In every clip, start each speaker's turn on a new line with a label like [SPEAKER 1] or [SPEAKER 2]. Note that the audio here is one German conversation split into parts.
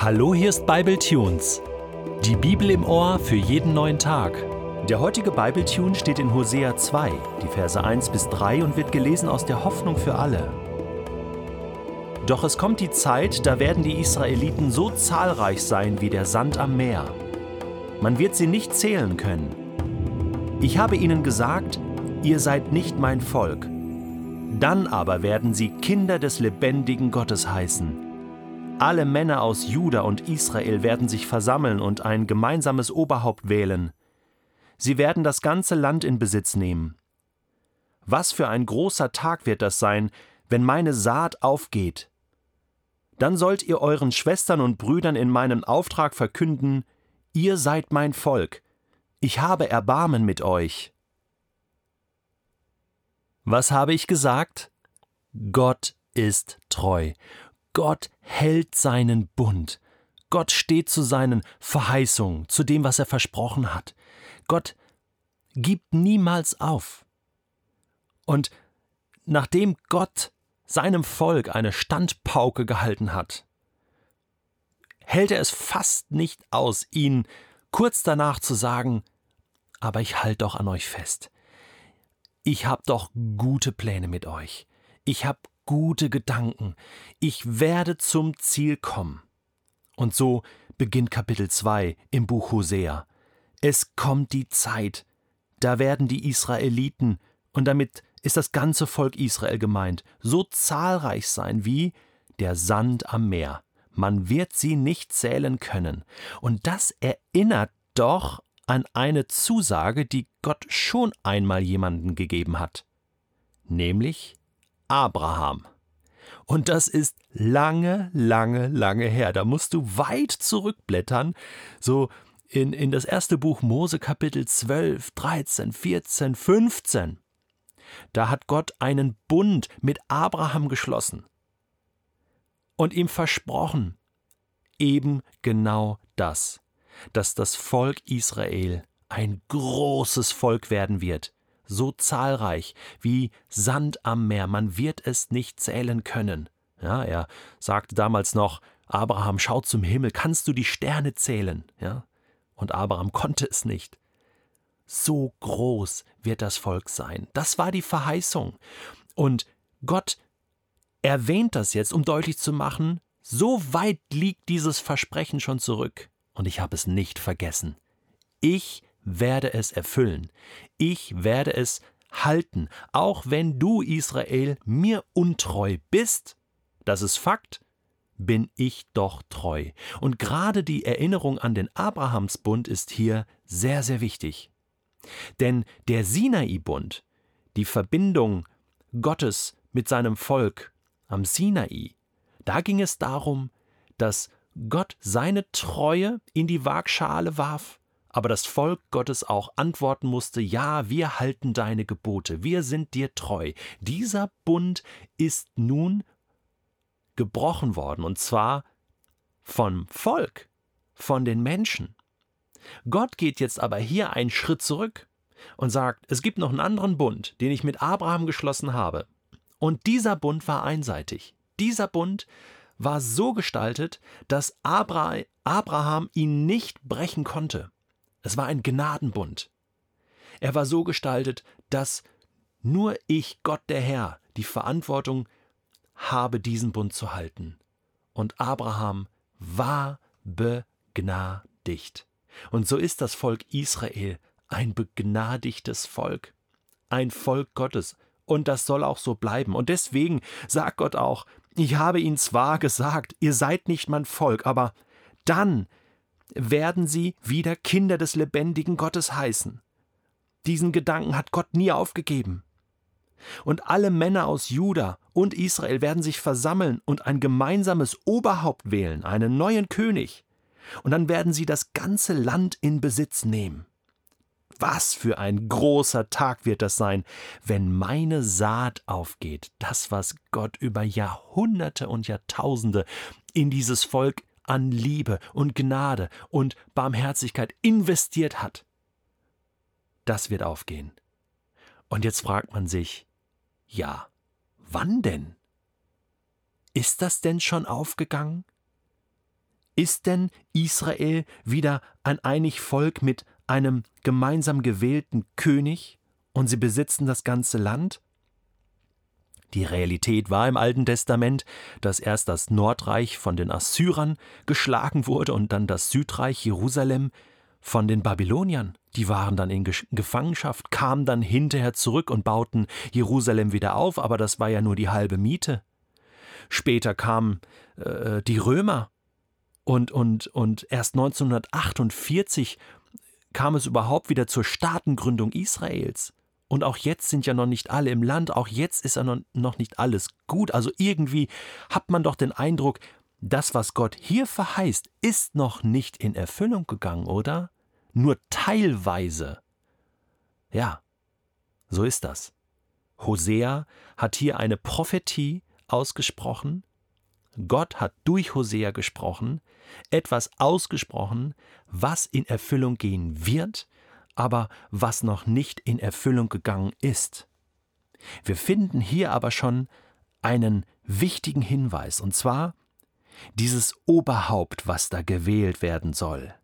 [SPEAKER 1] Hallo, hier ist Bible Tunes. Die Bibel im Ohr für jeden neuen Tag. Der heutige Bible Tune steht in Hosea 2, die Verse 1 bis 3 und wird gelesen aus der Hoffnung für alle. Doch es kommt die Zeit, da werden die Israeliten so zahlreich sein wie der Sand am Meer. Man wird sie nicht zählen können. Ich habe ihnen gesagt, ihr seid nicht mein Volk. Dann aber werden sie Kinder des lebendigen Gottes heißen. Alle Männer aus Juda und Israel werden sich versammeln und ein gemeinsames Oberhaupt wählen. Sie werden das ganze Land in Besitz nehmen. Was für ein großer Tag wird das sein, wenn meine Saat aufgeht. Dann sollt ihr euren Schwestern und Brüdern in meinem Auftrag verkünden, ihr seid mein Volk, ich habe Erbarmen mit euch. Was habe ich gesagt? Gott ist treu. Gott hält seinen Bund. Gott steht zu seinen Verheißungen, zu dem, was er versprochen hat. Gott gibt niemals auf. Und nachdem Gott seinem Volk eine Standpauke gehalten hat, hält er es fast nicht aus, ihnen kurz danach zu sagen, aber ich halte doch an euch fest. Ich habe doch gute Pläne mit euch. Ich habe gute Gedanken. Ich werde zum Ziel kommen. Und so beginnt Kapitel 2 im Buch Hosea. Es kommt die Zeit, da werden die Israeliten, und damit ist das ganze Volk Israel gemeint, so zahlreich sein wie der Sand am Meer. Man wird sie nicht zählen können. Und das erinnert doch an eine Zusage, die Gott schon einmal jemanden gegeben hat, nämlich Abraham. Und das ist lange, lange, lange her. Da musst du weit zurückblättern, so in, in das erste Buch Mose Kapitel 12, 13, 14, 15. Da hat Gott einen Bund mit Abraham geschlossen und ihm versprochen, eben genau das, dass das Volk Israel ein großes Volk werden wird, so zahlreich wie Sand am Meer, man wird es nicht zählen können. Ja, er sagte damals noch, Abraham, schau zum Himmel, kannst du die Sterne zählen? Ja, und Abraham konnte es nicht. So groß wird das Volk sein. Das war die Verheißung. Und Gott erwähnt das jetzt, um deutlich zu machen, so weit liegt dieses Versprechen schon zurück. Und ich habe es nicht vergessen. Ich werde es erfüllen. Ich werde es halten, auch wenn du, Israel, mir untreu bist. Das ist Fakt, bin ich doch treu. Und gerade die Erinnerung an den Abrahamsbund ist hier sehr, sehr wichtig. Denn der Sinai-Bund, die Verbindung Gottes mit seinem Volk am Sinai, da ging es darum, dass Gott seine Treue in die Waagschale warf aber das Volk Gottes auch antworten musste, ja, wir halten deine Gebote, wir sind dir treu. Dieser Bund ist nun gebrochen worden, und zwar vom Volk, von den Menschen. Gott geht jetzt aber hier einen Schritt zurück und sagt, es gibt noch einen anderen Bund, den ich mit Abraham geschlossen habe. Und dieser Bund war einseitig. Dieser Bund war so gestaltet, dass Abraham ihn nicht brechen konnte. Es war ein Gnadenbund. Er war so gestaltet, dass nur ich, Gott der Herr, die Verantwortung habe, diesen Bund zu halten. Und Abraham war begnadigt. Und so ist das Volk Israel ein begnadigtes Volk, ein Volk Gottes. Und das soll auch so bleiben. Und deswegen sagt Gott auch, ich habe ihnen zwar gesagt, ihr seid nicht mein Volk, aber dann werden sie wieder Kinder des lebendigen Gottes heißen. Diesen Gedanken hat Gott nie aufgegeben. Und alle Männer aus Juda und Israel werden sich versammeln und ein gemeinsames Oberhaupt wählen, einen neuen König. Und dann werden sie das ganze Land in Besitz nehmen. Was für ein großer Tag wird das sein, wenn meine Saat aufgeht, das, was Gott über Jahrhunderte und Jahrtausende in dieses Volk an Liebe und Gnade und Barmherzigkeit investiert hat, das wird aufgehen. Und jetzt fragt man sich, ja, wann denn? Ist das denn schon aufgegangen? Ist denn Israel wieder ein einig Volk mit einem gemeinsam gewählten König und sie besitzen das ganze Land? Die Realität war im Alten Testament, dass erst das Nordreich von den Assyrern geschlagen wurde und dann das Südreich Jerusalem von den Babyloniern. Die waren dann in Gefangenschaft, kamen dann hinterher zurück und bauten Jerusalem wieder auf, aber das war ja nur die halbe Miete. Später kamen äh, die Römer und, und, und erst 1948 kam es überhaupt wieder zur Staatengründung Israels. Und auch jetzt sind ja noch nicht alle im Land, auch jetzt ist ja noch nicht alles gut. Also irgendwie hat man doch den Eindruck, das, was Gott hier verheißt, ist noch nicht in Erfüllung gegangen, oder? Nur teilweise. Ja, so ist das. Hosea hat hier eine Prophetie ausgesprochen. Gott hat durch Hosea gesprochen, etwas ausgesprochen, was in Erfüllung gehen wird, aber was noch nicht in Erfüllung gegangen ist. Wir finden hier aber schon einen wichtigen Hinweis, und zwar dieses Oberhaupt, was da gewählt werden soll.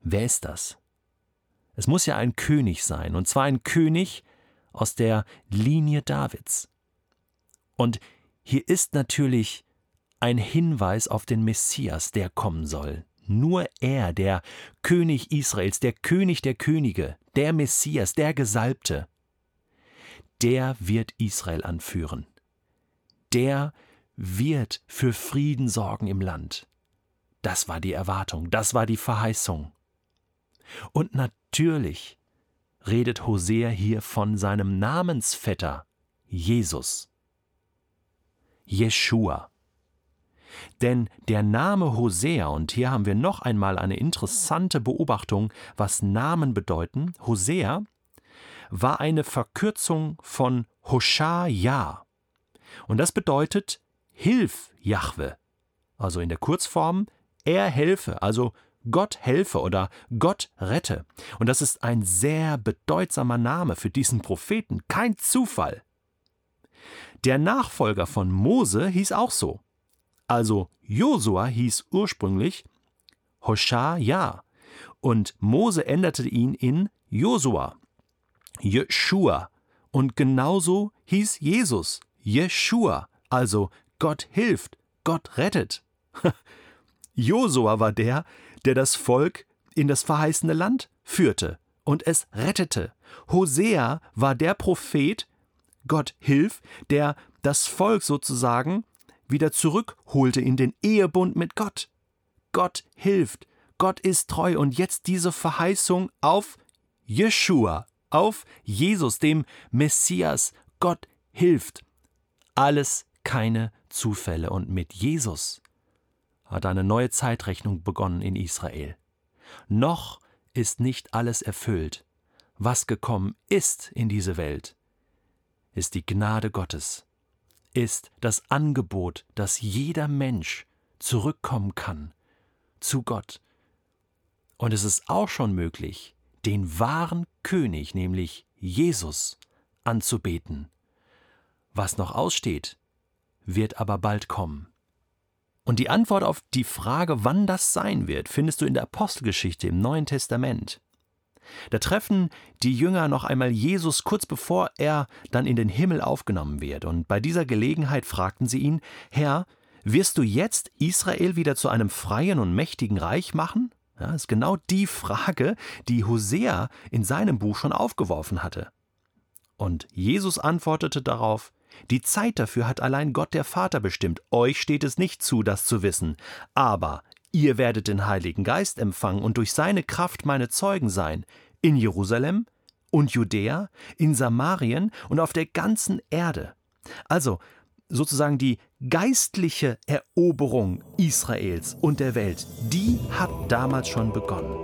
[SPEAKER 1] Wer ist das? Es muss ja ein König sein, und zwar ein König aus der Linie Davids. Und hier ist natürlich ein Hinweis auf den Messias, der kommen soll. Nur er, der König Israels, der König der Könige, der Messias, der Gesalbte, der wird Israel anführen. Der wird für Frieden sorgen im Land. Das war die Erwartung, das war die Verheißung. Und natürlich redet Hosea hier von seinem Namensvetter Jesus. Jeschua. Denn der Name Hosea, und hier haben wir noch einmal eine interessante Beobachtung, was Namen bedeuten, Hosea war eine Verkürzung von Hosha-Ja. Und das bedeutet Hilf Jahwe. Also in der Kurzform er helfe, also Gott helfe oder Gott rette. Und das ist ein sehr bedeutsamer Name für diesen Propheten, kein Zufall. Der Nachfolger von Mose hieß auch so. Also Josua hieß ursprünglich Hosha-Ja und Mose änderte ihn in Josua, Jeshua. Und genauso hieß Jesus, Jeshua, also Gott hilft, Gott rettet. Josua war der, der das Volk in das verheißene Land führte und es rettete. Hosea war der Prophet, Gott hilf, der das Volk sozusagen wieder zurückholte in den Ehebund mit Gott. Gott hilft, Gott ist treu und jetzt diese Verheißung auf Jeshua, auf Jesus, dem Messias. Gott hilft. Alles keine Zufälle und mit Jesus hat eine neue Zeitrechnung begonnen in Israel. Noch ist nicht alles erfüllt. Was gekommen ist in diese Welt, ist die Gnade Gottes ist das Angebot, dass jeder Mensch zurückkommen kann zu Gott. Und es ist auch schon möglich, den wahren König, nämlich Jesus, anzubeten. Was noch aussteht, wird aber bald kommen. Und die Antwort auf die Frage, wann das sein wird, findest du in der Apostelgeschichte im Neuen Testament. Da treffen die Jünger noch einmal Jesus kurz bevor er dann in den Himmel aufgenommen wird. Und bei dieser Gelegenheit fragten sie ihn, Herr, wirst du jetzt Israel wieder zu einem freien und mächtigen Reich machen? Ja, das ist genau die Frage, die Hosea in seinem Buch schon aufgeworfen hatte. Und Jesus antwortete darauf, die Zeit dafür hat allein Gott der Vater bestimmt, euch steht es nicht zu, das zu wissen, aber Ihr werdet den Heiligen Geist empfangen und durch seine Kraft meine Zeugen sein, in Jerusalem und Judäa, in Samarien und auf der ganzen Erde. Also sozusagen die geistliche Eroberung Israels und der Welt, die hat damals schon begonnen.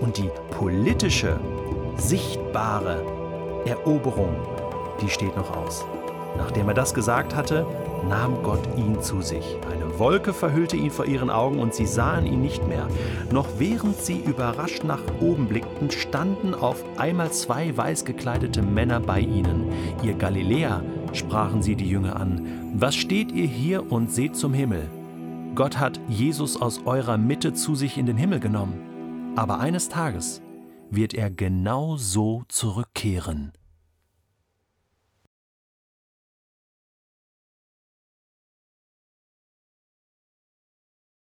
[SPEAKER 1] Und die politische, sichtbare Eroberung, die steht noch aus. Nachdem er das gesagt hatte, nahm Gott ihn zu sich. Eine Wolke verhüllte ihn vor ihren Augen und sie sahen ihn nicht mehr. Noch während sie überrascht nach oben blickten, standen auf einmal zwei weiß gekleidete Männer bei ihnen. Ihr Galiläer, sprachen sie die Jünger an, was steht ihr hier und seht zum Himmel? Gott hat Jesus aus eurer Mitte zu sich in den Himmel genommen. Aber eines Tages wird er genau so zurückkehren.